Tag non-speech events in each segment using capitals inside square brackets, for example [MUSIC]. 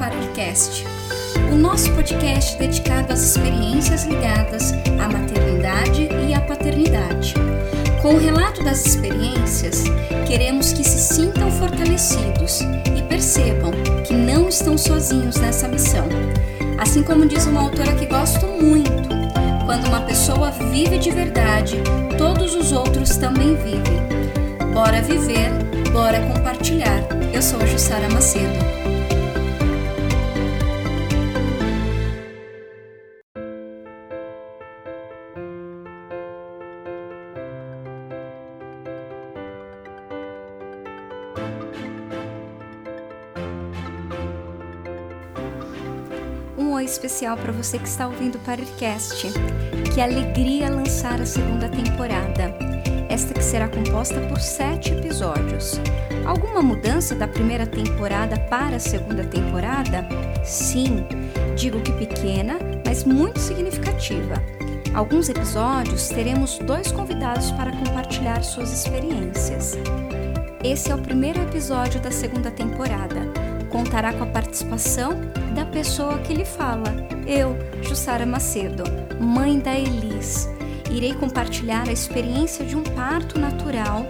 Paracast, o nosso podcast dedicado às experiências ligadas à maternidade e à paternidade. Com o relato das experiências, queremos que se sintam fortalecidos e percebam que não estão sozinhos nessa missão. Assim como diz uma autora que gosto muito, quando uma pessoa vive de verdade, todos os outros também vivem. Bora viver, bora compartilhar. Eu sou a Jussara Macedo. Especial para você que está ouvindo o Paracast. Que alegria lançar a segunda temporada. Esta que será composta por sete episódios. Alguma mudança da primeira temporada para a segunda temporada? Sim, digo que pequena, mas muito significativa. Alguns episódios teremos dois convidados para compartilhar suas experiências. Esse é o primeiro episódio da segunda temporada contará com a participação da pessoa que lhe fala. Eu, Jussara Macedo, mãe da Elis, irei compartilhar a experiência de um parto natural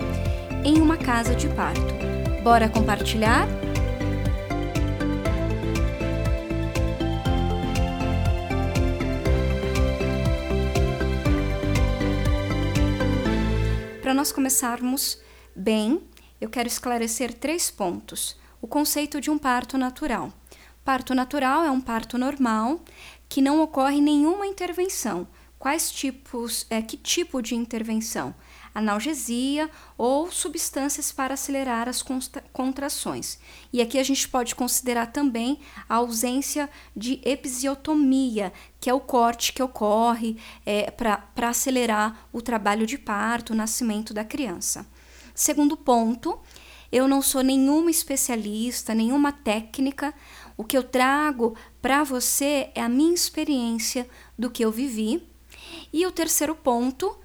em uma casa de parto. Bora compartilhar? Para nós começarmos bem, eu quero esclarecer três pontos o conceito de um parto natural. Parto natural é um parto normal que não ocorre nenhuma intervenção. Quais tipos, é, que tipo de intervenção? Analgesia ou substâncias para acelerar as contrações. E aqui a gente pode considerar também a ausência de episiotomia, que é o corte que ocorre é, para acelerar o trabalho de parto, o nascimento da criança. Segundo ponto, eu não sou nenhuma especialista, nenhuma técnica. O que eu trago para você é a minha experiência do que eu vivi. E o terceiro ponto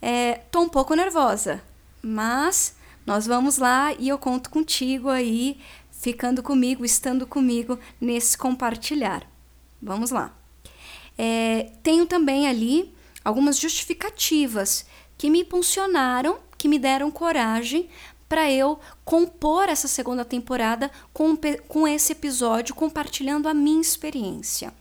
é: tô um pouco nervosa, mas nós vamos lá e eu conto contigo aí, ficando comigo, estando comigo nesse compartilhar. Vamos lá. É, tenho também ali algumas justificativas que me impulsionaram, que me deram coragem para eu compor essa segunda temporada com, com esse episódio, compartilhando a minha experiência.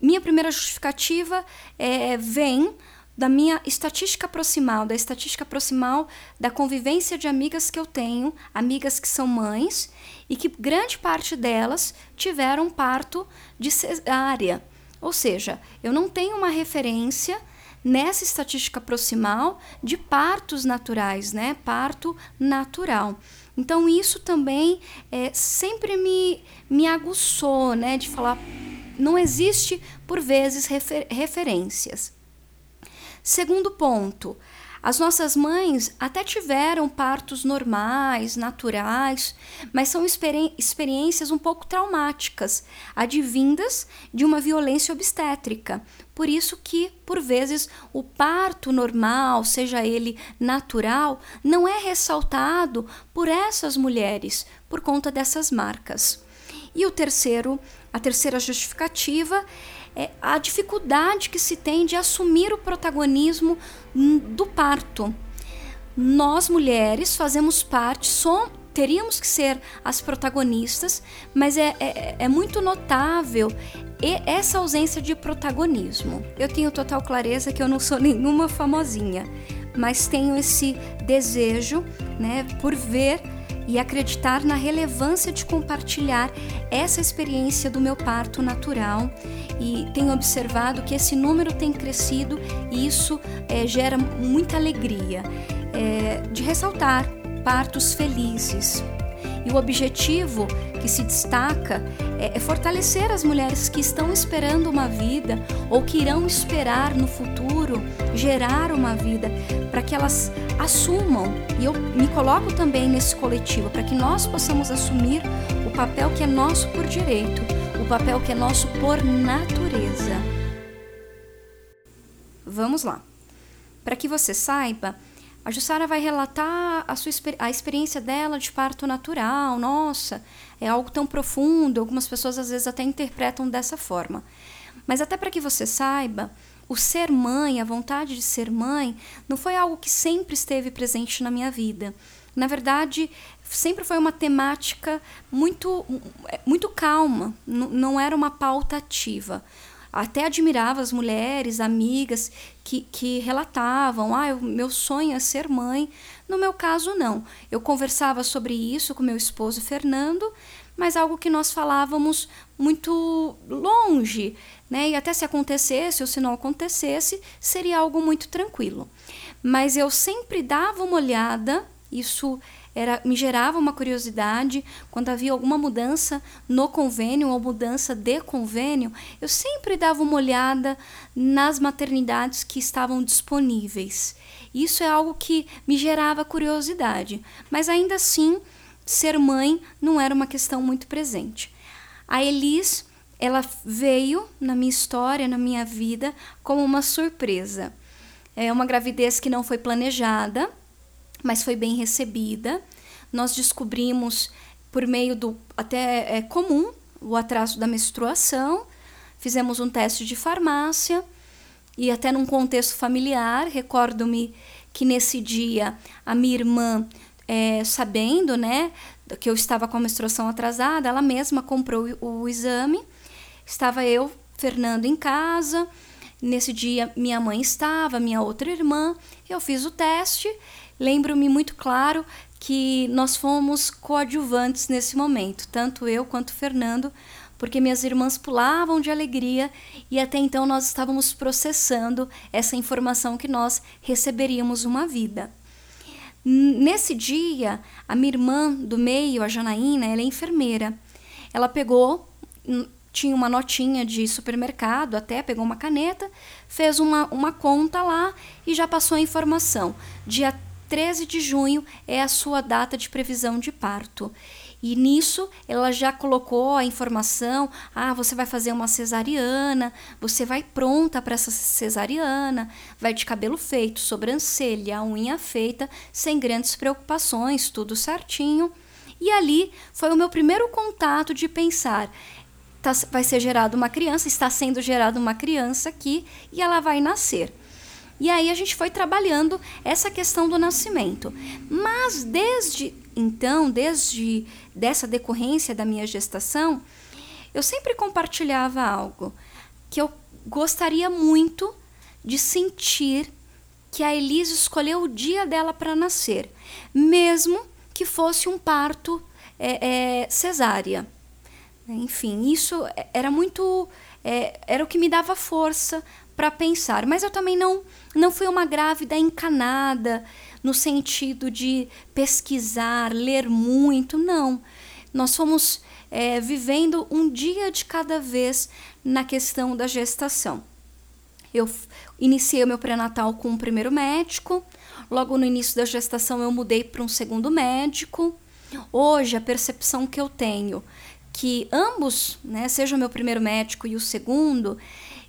Minha primeira justificativa é, vem da minha estatística proximal, da estatística proximal da convivência de amigas que eu tenho, amigas que são mães, e que grande parte delas tiveram parto de cesárea. Ou seja, eu não tenho uma referência nessa estatística proximal de partos naturais, né? Parto natural. Então, isso também é, sempre me, me aguçou, né? De falar, não existe, por vezes, refer referências. Segundo ponto, as nossas mães até tiveram partos normais, naturais, mas são experi experiências um pouco traumáticas, advindas de uma violência obstétrica. Por isso que, por vezes, o parto normal, seja ele natural, não é ressaltado por essas mulheres por conta dessas marcas. E o terceiro, a terceira justificativa é a dificuldade que se tem de assumir o protagonismo do parto. Nós mulheres fazemos parte, som, teríamos que ser as protagonistas, mas é, é, é muito notável essa ausência de protagonismo. Eu tenho total clareza que eu não sou [LAUGHS] nenhuma famosinha, mas tenho esse desejo, né, por ver e acreditar na relevância de compartilhar essa experiência do meu parto natural e tenho observado que esse número tem crescido e isso é, gera muita alegria é, de ressaltar partos felizes. E o objetivo que se destaca é, é fortalecer as mulheres que estão esperando uma vida ou que irão esperar no futuro gerar uma vida, para que elas assumam, e eu me coloco também nesse coletivo, para que nós possamos assumir o papel que é nosso por direito, o papel que é nosso por natureza. Vamos lá. Para que você saiba, a Jussara vai relatar a, sua, a experiência dela de parto natural. Nossa, é algo tão profundo. Algumas pessoas às vezes até interpretam dessa forma. Mas até para que você saiba, o ser mãe, a vontade de ser mãe, não foi algo que sempre esteve presente na minha vida. Na verdade, sempre foi uma temática muito, muito calma, não era uma pauta ativa até admirava as mulheres, amigas que, que relatavam: ah, meu sonho é ser mãe. No meu caso, não. Eu conversava sobre isso com meu esposo Fernando, mas algo que nós falávamos muito longe, né? E até se acontecesse ou se não acontecesse, seria algo muito tranquilo. Mas eu sempre dava uma olhada, isso era me gerava uma curiosidade quando havia alguma mudança no convênio ou mudança de convênio, eu sempre dava uma olhada nas maternidades que estavam disponíveis. Isso é algo que me gerava curiosidade, mas ainda assim ser mãe não era uma questão muito presente. A Elis, ela veio na minha história, na minha vida, como uma surpresa. É uma gravidez que não foi planejada, mas foi bem recebida. Nós descobrimos por meio do até é comum o atraso da menstruação, fizemos um teste de farmácia e até num contexto familiar, recordo-me que nesse dia a minha irmã, é, sabendo, né, que eu estava com a menstruação atrasada, ela mesma comprou o, o exame. Estava eu, Fernando, em casa. Nesse dia, minha mãe estava, minha outra irmã. Eu fiz o teste Lembro-me muito claro que nós fomos coadjuvantes nesse momento, tanto eu quanto Fernando, porque minhas irmãs pulavam de alegria e até então nós estávamos processando essa informação que nós receberíamos uma vida. Nesse dia, a minha irmã do meio, a Janaína, ela é enfermeira. Ela pegou, tinha uma notinha de supermercado, até pegou uma caneta, fez uma, uma conta lá e já passou a informação. Dia 13 de junho é a sua data de previsão de parto. E nisso ela já colocou a informação: ah, você vai fazer uma cesariana, você vai pronta para essa cesariana, vai de cabelo feito, sobrancelha, unha feita, sem grandes preocupações, tudo certinho. E ali foi o meu primeiro contato de pensar: tá, vai ser gerada uma criança, está sendo gerada uma criança aqui e ela vai nascer. E aí a gente foi trabalhando essa questão do nascimento. Mas desde então, desde dessa decorrência da minha gestação, eu sempre compartilhava algo que eu gostaria muito de sentir que a Elise escolheu o dia dela para nascer, mesmo que fosse um parto é, é, cesárea. Enfim, isso era muito. É, era o que me dava força para pensar. Mas eu também não, não fui uma grávida encanada, no sentido de pesquisar, ler muito, não. Nós fomos é, vivendo um dia de cada vez na questão da gestação. Eu iniciei o meu pré-natal com o primeiro médico, logo no início da gestação eu mudei para um segundo médico. Hoje, a percepção que eu tenho que ambos, né, seja o meu primeiro médico e o segundo,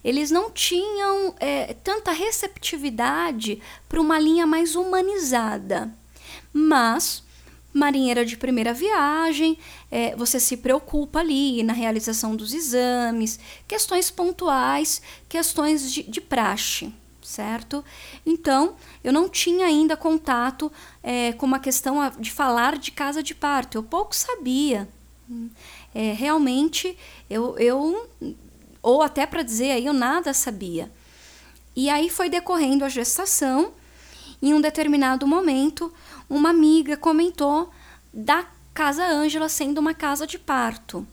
eles não tinham é, tanta receptividade para uma linha mais humanizada. Mas, marinheira de primeira viagem, é, você se preocupa ali na realização dos exames, questões pontuais, questões de, de praxe certo? Então, eu não tinha ainda contato é, com uma questão de falar de casa de parto, eu pouco sabia. É, realmente, eu, eu ou até para dizer aí eu nada sabia. E aí foi decorrendo a gestação. Em um determinado momento, uma amiga comentou da Casa Ângela sendo uma casa de parto.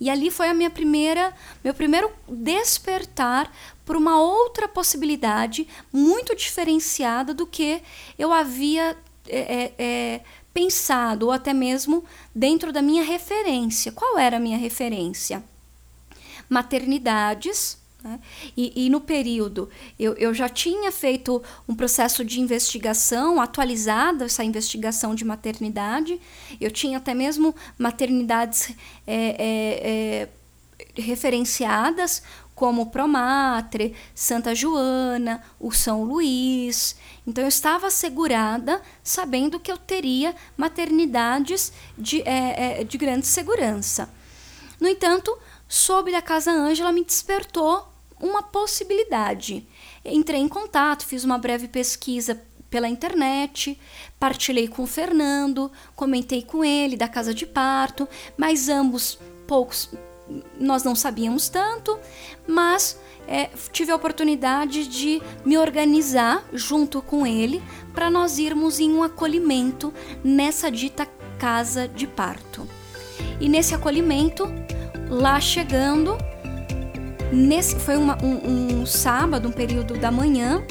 E ali foi a minha primeira, meu primeiro despertar por uma outra possibilidade muito diferenciada do que eu havia é, é, é pensado, ou até mesmo dentro da minha referência. Qual era a minha referência? Maternidades. Né? E, e, no período, eu, eu já tinha feito um processo de investigação, atualizada essa investigação de maternidade. Eu tinha até mesmo maternidades é, é, é, referenciadas como Promatre, Santa Joana, o São Luís. Então eu estava assegurada, sabendo que eu teria maternidades de, é, é, de grande segurança. No entanto, soube da Casa Ângela me despertou uma possibilidade. Entrei em contato, fiz uma breve pesquisa pela internet, partilhei com o Fernando, comentei com ele da casa de parto, mas ambos poucos nós não sabíamos tanto, mas é, tive a oportunidade de me organizar junto com ele para nós irmos em um acolhimento nessa dita casa de parto. E nesse acolhimento, lá chegando, nesse foi uma, um, um sábado, um período da manhã,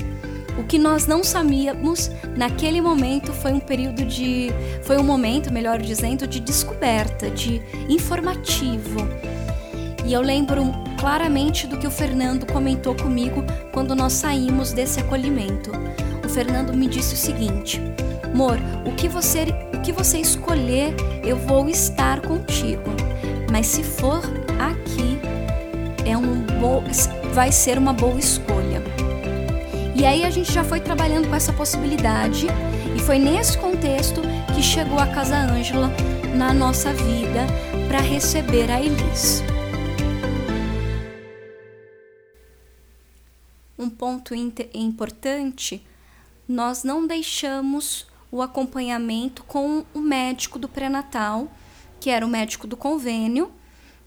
o que nós não sabíamos naquele momento foi um período de. Foi um momento, melhor dizendo, de descoberta, de informativo. E eu lembro claramente do que o Fernando comentou comigo quando nós saímos desse acolhimento. O Fernando me disse o seguinte: Amor, o que você, o que você escolher, eu vou estar contigo. Mas se for aqui, é um bo... vai ser uma boa escolha. E aí a gente já foi trabalhando com essa possibilidade e foi nesse contexto que chegou a Casa Ângela na nossa vida para receber a Elis. Um ponto importante, nós não deixamos o acompanhamento com o médico do pré-natal, que era o médico do convênio.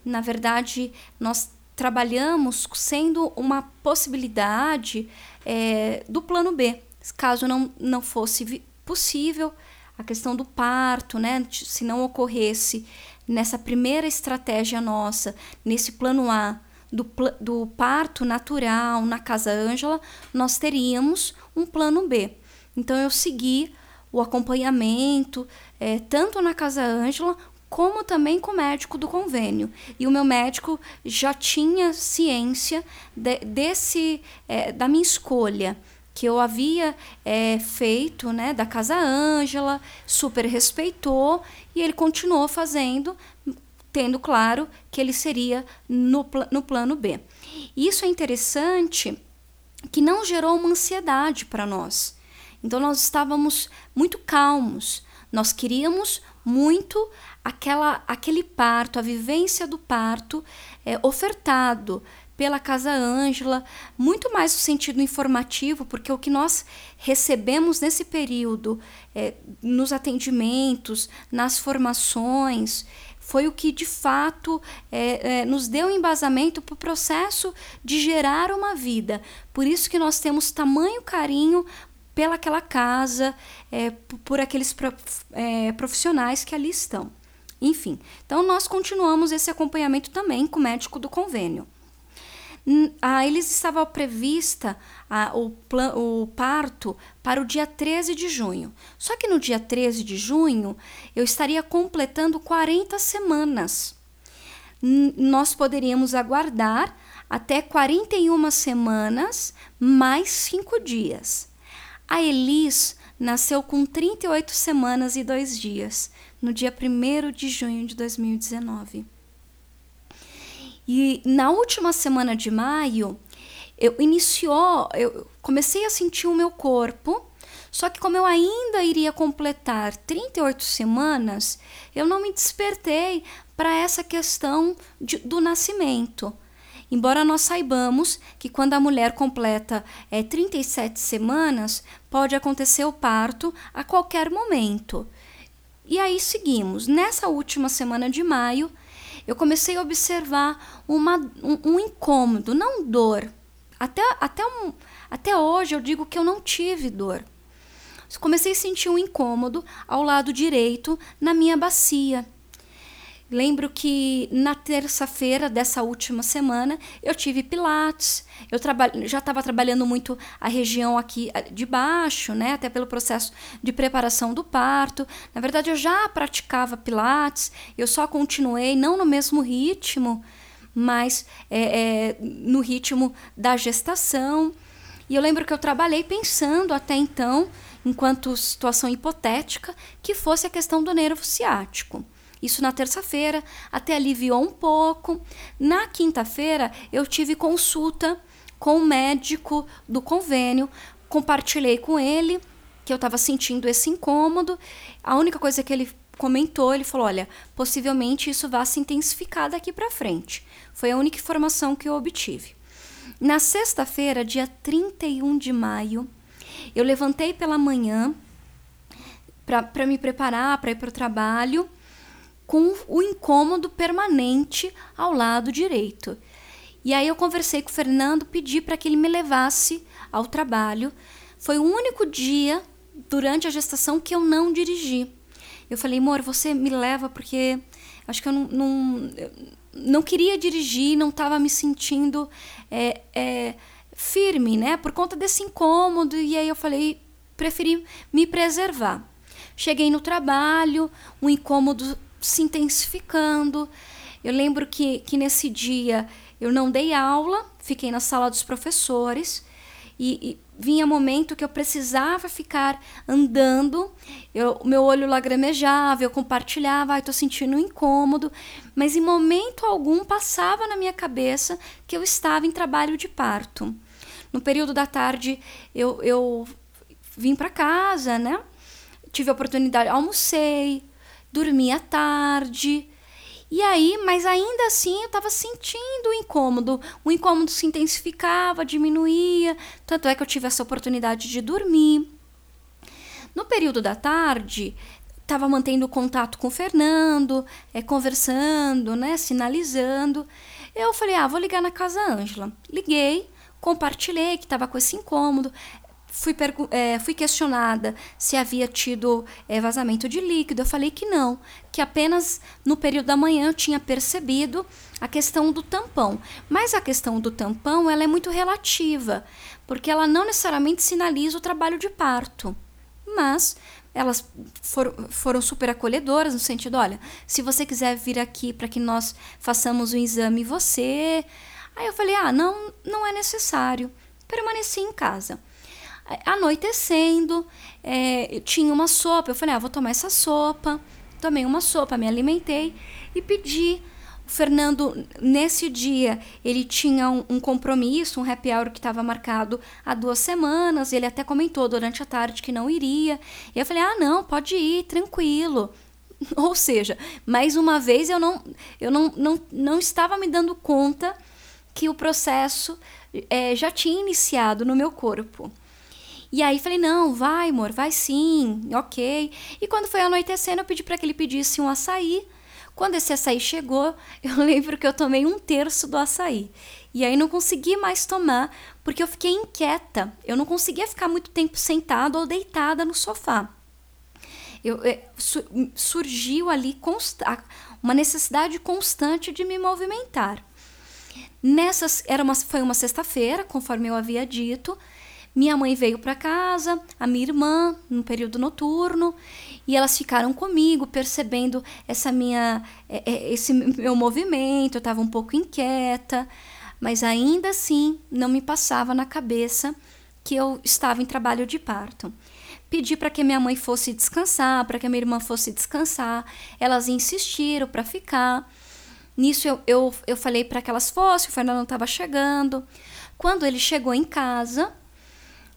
Na verdade, nós trabalhamos sendo uma possibilidade é, do plano B, caso não, não fosse possível a questão do parto, né? Se não ocorresse nessa primeira estratégia nossa, nesse plano A, do, do parto natural na Casa Ângela, nós teríamos um plano B. Então eu segui o acompanhamento, é, tanto na Casa Ângela como também com o médico do convênio. E o meu médico já tinha ciência de, desse é, da minha escolha que eu havia é, feito, né, da Casa Ângela, super respeitou e ele continuou fazendo, tendo claro que ele seria no, no plano B. Isso é interessante que não gerou uma ansiedade para nós. Então nós estávamos muito calmos. Nós queríamos muito aquela, aquele parto, a vivência do parto é, ofertado pela Casa Ângela, muito mais no sentido informativo, porque o que nós recebemos nesse período, é, nos atendimentos, nas formações, foi o que de fato é, é, nos deu embasamento para o processo de gerar uma vida. Por isso que nós temos tamanho carinho pelaquela casa, é, por aqueles é, profissionais que ali estão. Enfim, então nós continuamos esse acompanhamento também com o médico do convênio. A eles estava prevista a, o, o parto para o dia 13 de junho. Só que no dia 13 de junho eu estaria completando 40 semanas. Nós poderíamos aguardar até 41 semanas mais 5 dias. A Elis nasceu com 38 semanas e 2 dias, no dia 1 de junho de 2019. E na última semana de maio, eu iniciou, eu comecei a sentir o meu corpo, só que como eu ainda iria completar 38 semanas, eu não me despertei para essa questão de, do nascimento. Embora nós saibamos que quando a mulher completa é, 37 semanas, pode acontecer o parto a qualquer momento. E aí seguimos. Nessa última semana de maio, eu comecei a observar uma, um, um incômodo, não dor. Até, até, um, até hoje eu digo que eu não tive dor. Comecei a sentir um incômodo ao lado direito na minha bacia. Lembro que na terça-feira dessa última semana eu tive pilates. Eu já estava trabalhando muito a região aqui de baixo, né? Até pelo processo de preparação do parto. Na verdade, eu já praticava pilates. Eu só continuei não no mesmo ritmo, mas é, é, no ritmo da gestação. E eu lembro que eu trabalhei pensando até então, enquanto situação hipotética, que fosse a questão do nervo ciático. Isso na terça-feira, até aliviou um pouco. Na quinta-feira, eu tive consulta com o médico do convênio, compartilhei com ele que eu estava sentindo esse incômodo. A única coisa que ele comentou, ele falou: olha, possivelmente isso vai se intensificar daqui para frente. Foi a única informação que eu obtive. Na sexta-feira, dia 31 de maio, eu levantei pela manhã para me preparar para ir para o trabalho com o incômodo permanente ao lado direito. E aí eu conversei com o Fernando, pedi para que ele me levasse ao trabalho. Foi o único dia durante a gestação que eu não dirigi. Eu falei, amor, você me leva porque acho que eu não, não, não queria dirigir, não estava me sentindo é, é, firme, né? Por conta desse incômodo. E aí eu falei, preferi me preservar. Cheguei no trabalho, o incômodo se intensificando. Eu lembro que, que nesse dia eu não dei aula, fiquei na sala dos professores e, e vinha momento que eu precisava ficar andando, eu, meu olho lagrimejava, eu compartilhava, ai, tô sentindo um incômodo, mas em momento algum passava na minha cabeça que eu estava em trabalho de parto. No período da tarde eu, eu vim para casa, né? Tive a oportunidade, almocei, dormi à tarde, e aí, mas ainda assim eu estava sentindo o incômodo. O incômodo se intensificava, diminuía. Tanto é que eu tive essa oportunidade de dormir. No período da tarde, estava mantendo contato com o Fernando, é, conversando, né, sinalizando. Eu falei, ah, vou ligar na casa Ângela. Liguei, compartilhei que estava com esse incômodo fui, é, fui questionada se havia tido é, vazamento de líquido. Eu falei que não, que apenas no período da manhã eu tinha percebido a questão do tampão. Mas a questão do tampão ela é muito relativa, porque ela não necessariamente sinaliza o trabalho de parto. Mas elas for, foram super acolhedoras no sentido, olha, se você quiser vir aqui para que nós façamos o exame você, aí eu falei, ah, não, não é necessário. Permaneci em casa anoitecendo, é, tinha uma sopa. Eu falei, ah, vou tomar essa sopa. Tomei uma sopa, me alimentei e pedi. O Fernando, nesse dia, ele tinha um, um compromisso, um happy hour que estava marcado há duas semanas. Ele até comentou durante a tarde que não iria. E eu falei, ah, não, pode ir, tranquilo. [LAUGHS] Ou seja, mais uma vez eu não, eu não, não, não estava me dando conta que o processo é, já tinha iniciado no meu corpo. E aí falei: não, vai, amor, vai sim, ok. E quando foi anoitecendo, eu pedi para que ele pedisse um açaí. Quando esse açaí chegou, [LAUGHS] eu lembro que eu tomei um terço do açaí. E aí não consegui mais tomar, porque eu fiquei inquieta. Eu não conseguia ficar muito tempo sentada ou deitada no sofá. Eu, eu, é, surgiu ali uma necessidade constante de me movimentar. Nessas, era uma, foi uma sexta-feira, conforme eu havia dito. Minha mãe veio para casa, a minha irmã, no período noturno, e elas ficaram comigo, percebendo essa minha, é, é, esse meu movimento. Eu estava um pouco inquieta, mas ainda assim não me passava na cabeça que eu estava em trabalho de parto. Pedi para que minha mãe fosse descansar, para que minha irmã fosse descansar. Elas insistiram para ficar. Nisso eu, eu, eu falei para que elas fossem, o Fernando estava chegando. Quando ele chegou em casa,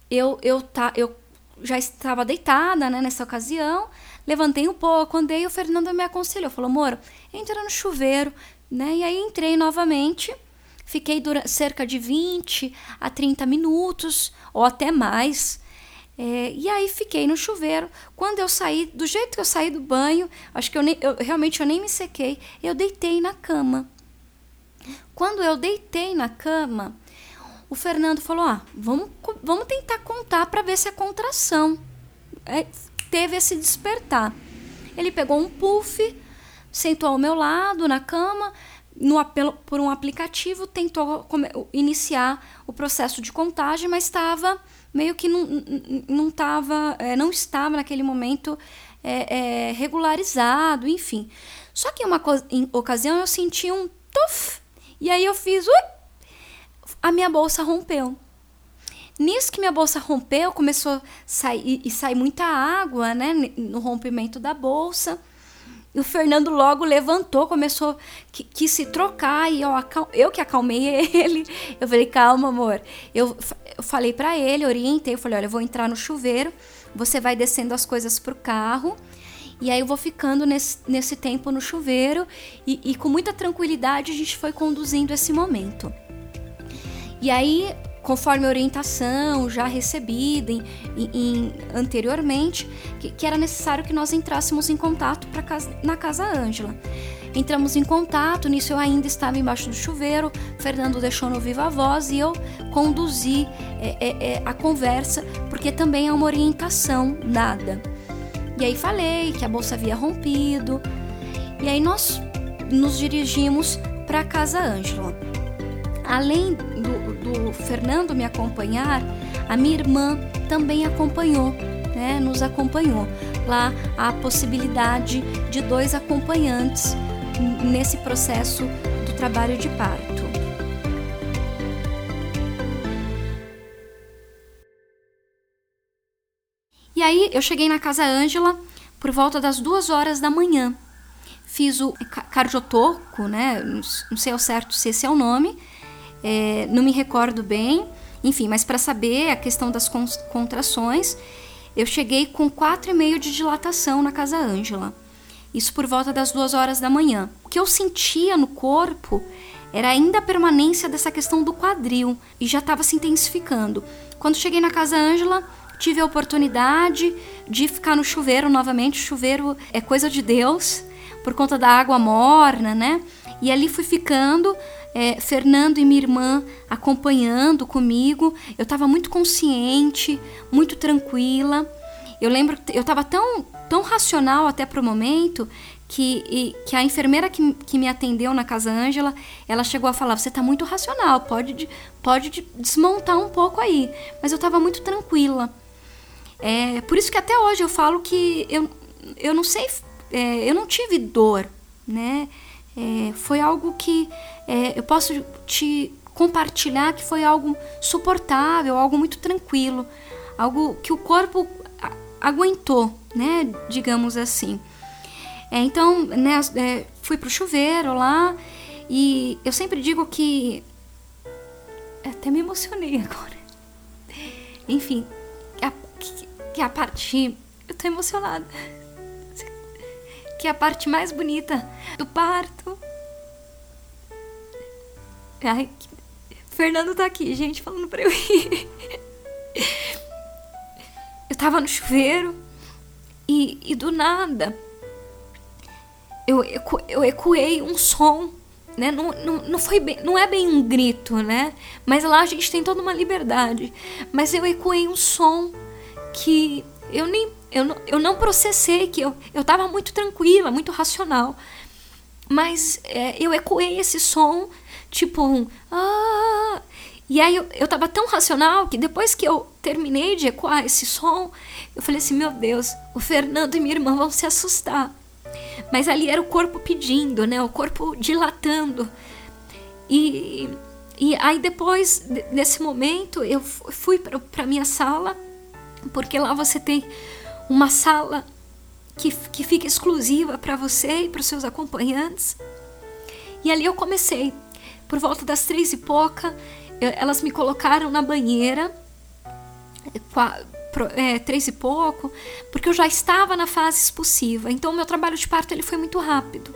eu, eu, tá, eu já estava deitada né, nessa ocasião, levantei um pouco, andei, o Fernando me aconselhou, falou, amor, entra no chuveiro, né? E aí entrei novamente, fiquei durante, cerca de 20 a 30 minutos, ou até mais. É, e aí fiquei no chuveiro. Quando eu saí, do jeito que eu saí do banho, acho que eu, nem, eu realmente eu nem me sequei, eu deitei na cama. Quando eu deitei na cama, o Fernando falou: ah, vamos, vamos tentar contar para ver se é contração. É, teve esse despertar. Ele pegou um puff, sentou ao meu lado na cama, no, por um aplicativo, tentou iniciar o processo de contagem, mas estava meio que não, não, tava, é, não estava naquele momento é, é, regularizado, enfim. Só que uma em ocasião eu senti um tuf, e aí eu fiz, ui, a minha bolsa rompeu. Nisso que minha bolsa rompeu, começou a sair e sair muita água, né, no rompimento da bolsa. E o Fernando logo levantou, começou que se trocar e eu, eu que acalmei [LAUGHS] ele. Eu falei, calma, amor. Eu, eu falei para ele, orientei, eu falei, olha, eu vou entrar no chuveiro, você vai descendo as coisas pro carro. E aí eu vou ficando nesse, nesse tempo no chuveiro e, e com muita tranquilidade a gente foi conduzindo esse momento. E aí conforme a orientação já recebida em, em, anteriormente, que, que, era necessário que nós entrássemos em contato casa, na Casa Ângela. Entramos em contato, nisso eu ainda estava embaixo do chuveiro, Fernando deixou no viva voz e eu conduzi é, é, é, a conversa, porque também é uma orientação dada. E aí falei que a bolsa havia rompido, e aí nós nos dirigimos para a Casa Ângela. Além do, do Fernando me acompanhar, a minha irmã também acompanhou, né, nos acompanhou. Lá a possibilidade de dois acompanhantes nesse processo do trabalho de parto. E aí eu cheguei na casa Ângela por volta das duas horas da manhã. Fiz o cardiotoco, né? Não sei ao certo se esse é o nome, é, não me recordo bem, enfim, mas para saber a questão das contrações, eu cheguei com 4,5 de dilatação na casa Ângela. Isso por volta das duas horas da manhã. O que eu sentia no corpo era ainda a permanência dessa questão do quadril e já estava se intensificando. Quando cheguei na casa Ângela, tive a oportunidade de ficar no chuveiro novamente. O chuveiro é coisa de Deus, por conta da água morna, né? E ali fui ficando é, Fernando e minha irmã acompanhando comigo. Eu estava muito consciente, muito tranquila. Eu lembro que eu estava tão, tão racional até para o momento que, e, que a enfermeira que, que me atendeu na Casa Ângela, ela chegou a falar: você está muito racional, pode, pode desmontar um pouco aí. Mas eu estava muito tranquila. É, por isso que até hoje eu falo que eu, eu não sei, é, eu não tive dor, né? É, foi algo que é, eu posso te compartilhar que foi algo suportável, algo muito tranquilo, algo que o corpo aguentou, né? Digamos assim. É, então, né, é, fui pro chuveiro lá e eu sempre digo que até me emocionei agora. Enfim, a, que, que a parte eu tô emocionada. Que a parte mais bonita do parto Ai, Fernando tá aqui, gente, falando pra eu ir. Eu tava no chuveiro e, e do nada eu, eco, eu ecoei um som, né? Não, não, não, foi bem, não é bem um grito, né? Mas lá a gente tem toda uma liberdade. Mas eu ecoei um som que eu nem eu não, eu não processei, que eu, eu tava muito tranquila, muito racional. Mas é, eu ecoei esse som tipo um ah. E aí eu, eu tava tão racional que depois que eu terminei de ecoar esse som, eu falei assim: meu Deus, o Fernando e minha irmã vão se assustar. Mas ali era o corpo pedindo, né? O corpo dilatando. E, e aí depois, nesse momento, eu fui para minha sala, porque lá você tem uma sala que, que fica exclusiva para você e para os seus acompanhantes. E ali eu comecei por volta das três e pouca, elas me colocaram na banheira, é, três e pouco, porque eu já estava na fase expulsiva. Então, o meu trabalho de parto ele foi muito rápido.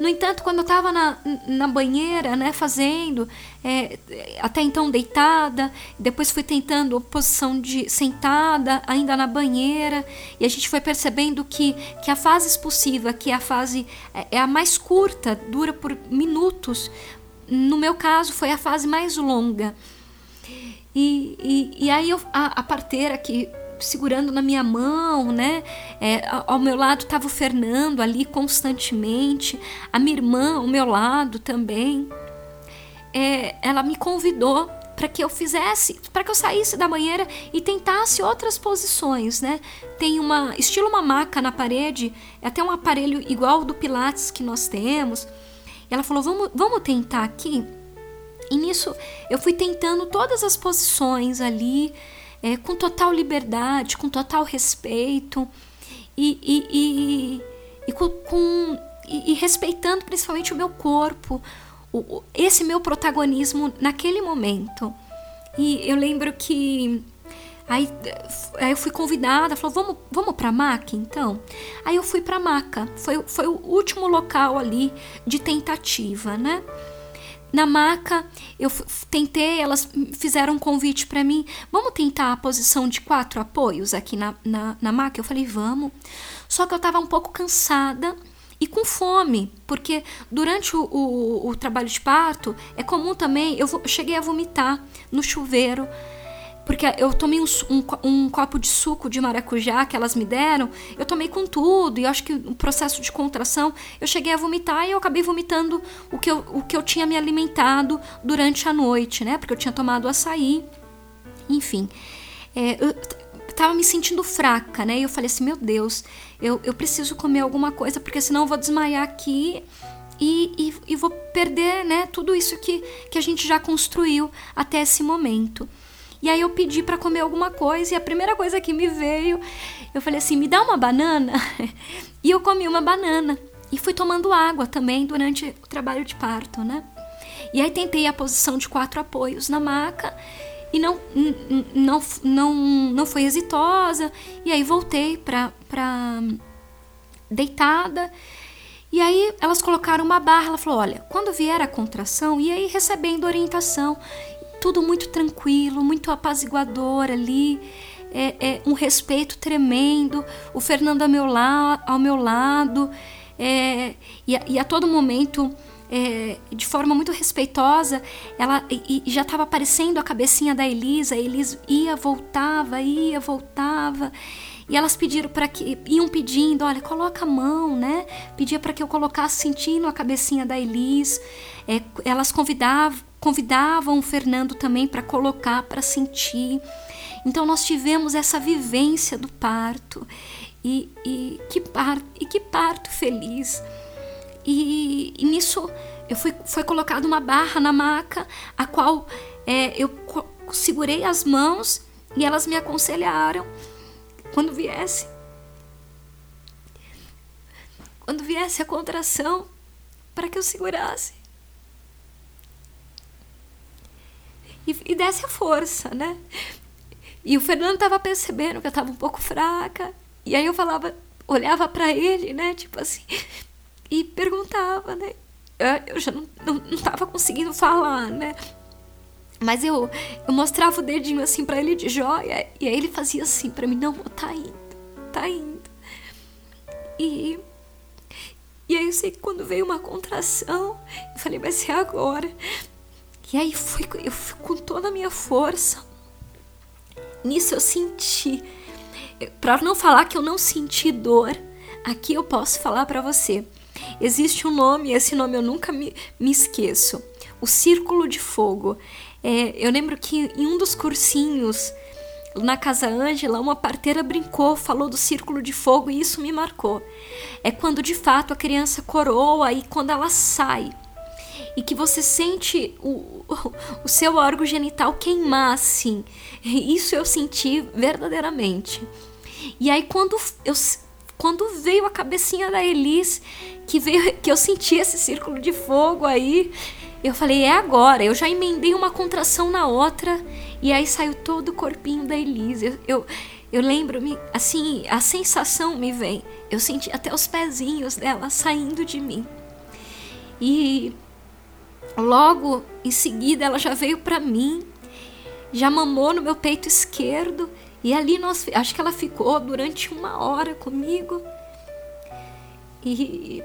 No entanto, quando eu estava na, na banheira, né, fazendo, é, até então deitada, depois fui tentando posição de sentada, ainda na banheira, e a gente foi percebendo que, que a fase expulsiva, que é a fase é, é a mais curta, dura por minutos, no meu caso, foi a fase mais longa. E, e, e aí eu, a, a parteira que segurando na minha mão, né? É, ao meu lado estava o Fernando ali constantemente, a minha irmã ao meu lado também. É, ela me convidou para que eu fizesse, para que eu saísse da banheira e tentasse outras posições, né? Tem uma estilo uma maca na parede, é até um aparelho igual do Pilates que nós temos. Ela falou: vamos, vamos tentar aqui. E nisso eu fui tentando todas as posições ali, é, com total liberdade, com total respeito. E, e, e com, com e, e, respeitando principalmente o meu corpo, o, esse meu protagonismo naquele momento. E eu lembro que Aí, aí eu fui convidada, falou, vamos, vamos pra maca então? Aí eu fui pra maca, foi, foi o último local ali de tentativa, né? Na maca, eu tentei, elas fizeram um convite para mim, vamos tentar a posição de quatro apoios aqui na, na, na maca? Eu falei, vamos. Só que eu tava um pouco cansada, e com fome, porque durante o, o, o, trabalho de parto é comum também, eu cheguei a vomitar no chuveiro, porque eu tomei um, um, um, copo de suco de maracujá que elas me deram, eu tomei com tudo, e acho que o processo de contração, eu cheguei a vomitar e eu acabei vomitando o que eu, o que eu tinha me alimentado durante a noite, né? Porque eu tinha tomado açaí, enfim. É, eu tava me sentindo fraca, né? E eu falei assim, meu Deus, eu, eu preciso comer alguma coisa, porque senão eu vou desmaiar aqui e, e, e vou perder, né? Tudo isso que, que a gente já construiu até esse momento. E aí eu pedi para comer alguma coisa e a primeira coisa que me veio, eu falei assim: "Me dá uma banana?" [LAUGHS] e eu comi uma banana e fui tomando água também durante o trabalho de parto, né? E aí tentei a posição de quatro apoios na maca e não não não não foi exitosa. E aí voltei para para deitada. E aí elas colocaram uma barra, ela falou: "Olha, quando vier a contração, e aí recebendo orientação tudo muito tranquilo, muito apaziguador ali, é, é um respeito tremendo, o Fernando ao meu, la ao meu lado, é, e, a, e, a, todo momento, é, de forma muito respeitosa, ela e, e já estava aparecendo a cabecinha da Elisa, a Elisa ia, voltava, ia, voltava. E elas pediram para que iam pedindo, olha, coloca a mão, né? Pedia para que eu colocasse sentindo a cabecinha da Elis. É, elas convidavam, convidavam o Fernando também para colocar, para sentir. Então nós tivemos essa vivência do parto e, e, que, parto, e que parto feliz. E, e nisso eu fui, foi colocada uma barra na maca, a qual é, eu segurei as mãos e elas me aconselharam quando viesse. Quando viesse a contração, para que eu segurasse. E, e desse a força, né? E o Fernando estava percebendo que eu estava um pouco fraca. E aí eu falava, olhava para ele, né? Tipo assim, e perguntava, né? Eu, já não, não, não tava conseguindo falar, né? Mas eu, eu mostrava o dedinho assim para ele de joia. E aí ele fazia assim para mim: Não, tá indo, tá indo. E, e aí eu sei que quando veio uma contração, eu falei: Vai ser agora. E aí fui, eu fui com toda a minha força. Nisso eu senti. Para não falar que eu não senti dor, aqui eu posso falar para você. Existe um nome, esse nome eu nunca me, me esqueço. O Círculo de Fogo. É, eu lembro que em um dos cursinhos na Casa Ângela, uma parteira brincou, falou do círculo de fogo e isso me marcou. É quando de fato a criança coroa e quando ela sai e que você sente o, [LAUGHS] o seu órgão genital queimar assim. Isso eu senti verdadeiramente. E aí quando eu quando veio a cabecinha da Elis, que veio [LAUGHS] que eu senti esse círculo de fogo aí, eu falei, é agora. Eu já emendei uma contração na outra e aí saiu todo o corpinho da Elis. Eu, eu, eu lembro-me, assim, a sensação me vem. Eu senti até os pezinhos dela saindo de mim. E Logo em seguida, ela já veio para mim, já mamou no meu peito esquerdo e ali nós, acho que ela ficou durante uma hora comigo. E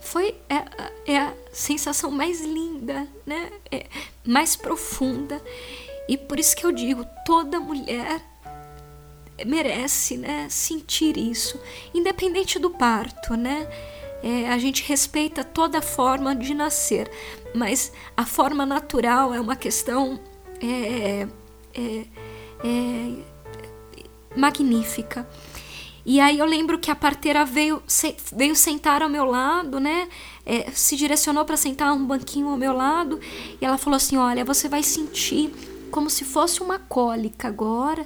foi é, é a sensação mais linda, né? É, mais profunda. E por isso que eu digo, toda mulher merece, né, sentir isso, independente do parto, né? É, a gente respeita toda forma de nascer, mas a forma natural é uma questão é, é, é, magnífica. E aí eu lembro que a parteira veio, veio sentar ao meu lado, né? É, se direcionou para sentar um banquinho ao meu lado e ela falou assim: Olha, você vai sentir como se fosse uma cólica agora.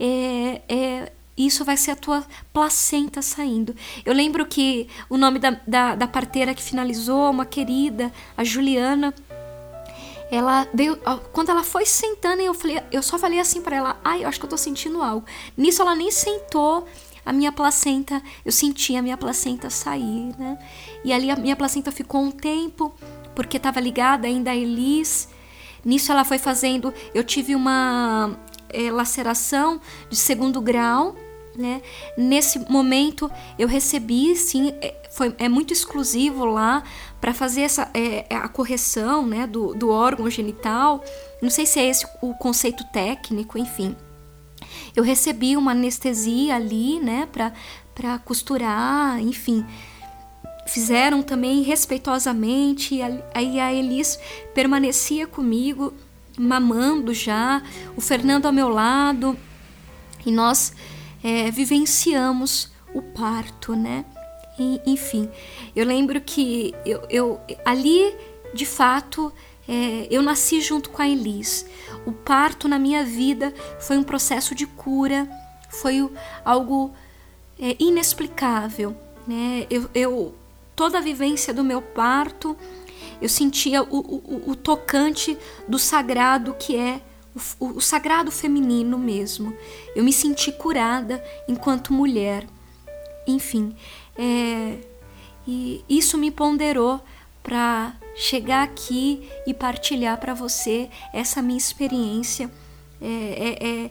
É, é, isso vai ser a tua placenta saindo. Eu lembro que o nome da, da, da parteira que finalizou, uma querida, a Juliana, ela veio, quando ela foi sentando, eu falei, eu só falei assim para ela, ai, eu acho que eu tô sentindo algo. Nisso ela nem sentou, a minha placenta, eu senti a minha placenta sair, né? E ali a minha placenta ficou um tempo, porque estava ligada ainda a Elis. Nisso ela foi fazendo, eu tive uma é, laceração de segundo grau, né? Nesse momento eu recebi, sim, é, foi, é muito exclusivo lá para fazer essa, é, é, a correção né, do, do órgão genital. Não sei se é esse o conceito técnico, enfim. Eu recebi uma anestesia ali, né, para costurar, enfim. Fizeram também respeitosamente, aí a Elis permanecia comigo, mamando já, o Fernando ao meu lado, e nós é, vivenciamos o parto, né? E, enfim, eu lembro que eu, eu ali, de fato, é, eu nasci junto com a Elis. O parto na minha vida foi um processo de cura, foi algo é, inexplicável. Né? Eu, eu, toda a vivência do meu parto, eu sentia o, o, o tocante do sagrado que é o, o sagrado feminino mesmo. Eu me senti curada enquanto mulher. Enfim, é, e isso me ponderou para chegar aqui e partilhar para você essa minha experiência, é, é, é,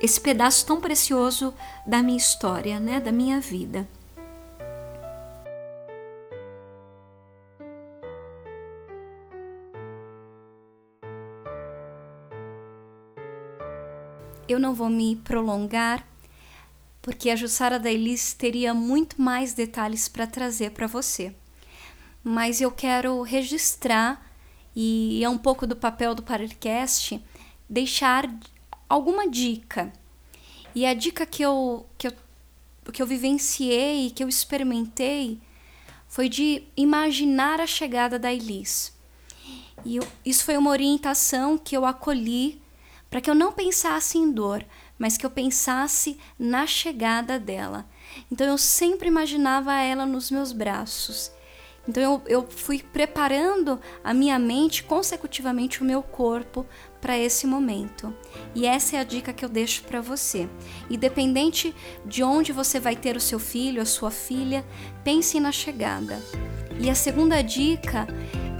esse pedaço tão precioso da minha história, né, da minha vida. Eu não vou me prolongar, porque a Jussara da Elis teria muito mais detalhes para trazer para você mas eu quero registrar, e é um pouco do papel do podcast, deixar alguma dica. E a dica que eu, que eu, que eu vivenciei, que eu experimentei, foi de imaginar a chegada da Elis. E eu, isso foi uma orientação que eu acolhi para que eu não pensasse em dor, mas que eu pensasse na chegada dela. Então eu sempre imaginava ela nos meus braços então eu, eu fui preparando a minha mente, consecutivamente o meu corpo, para esse momento. E essa é a dica que eu deixo para você. Independente de onde você vai ter o seu filho, a sua filha, pense na chegada. E a segunda dica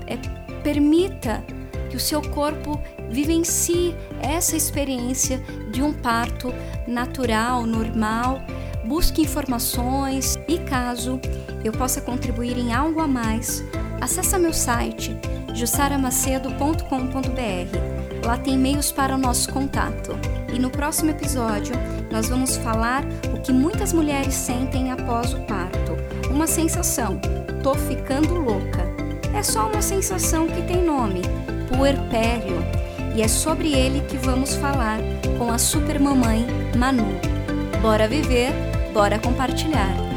é permita que o seu corpo vivencie essa experiência de um parto natural, normal busque informações e caso eu possa contribuir em algo a mais, acesse meu site jussaramacedo.com.br. Lá tem e-mails para o nosso contato. E no próximo episódio nós vamos falar o que muitas mulheres sentem após o parto. Uma sensação, tô ficando louca. É só uma sensação que tem nome, puerpério. E é sobre ele que vamos falar com a supermamãe Manu. Bora viver Bora compartilhar!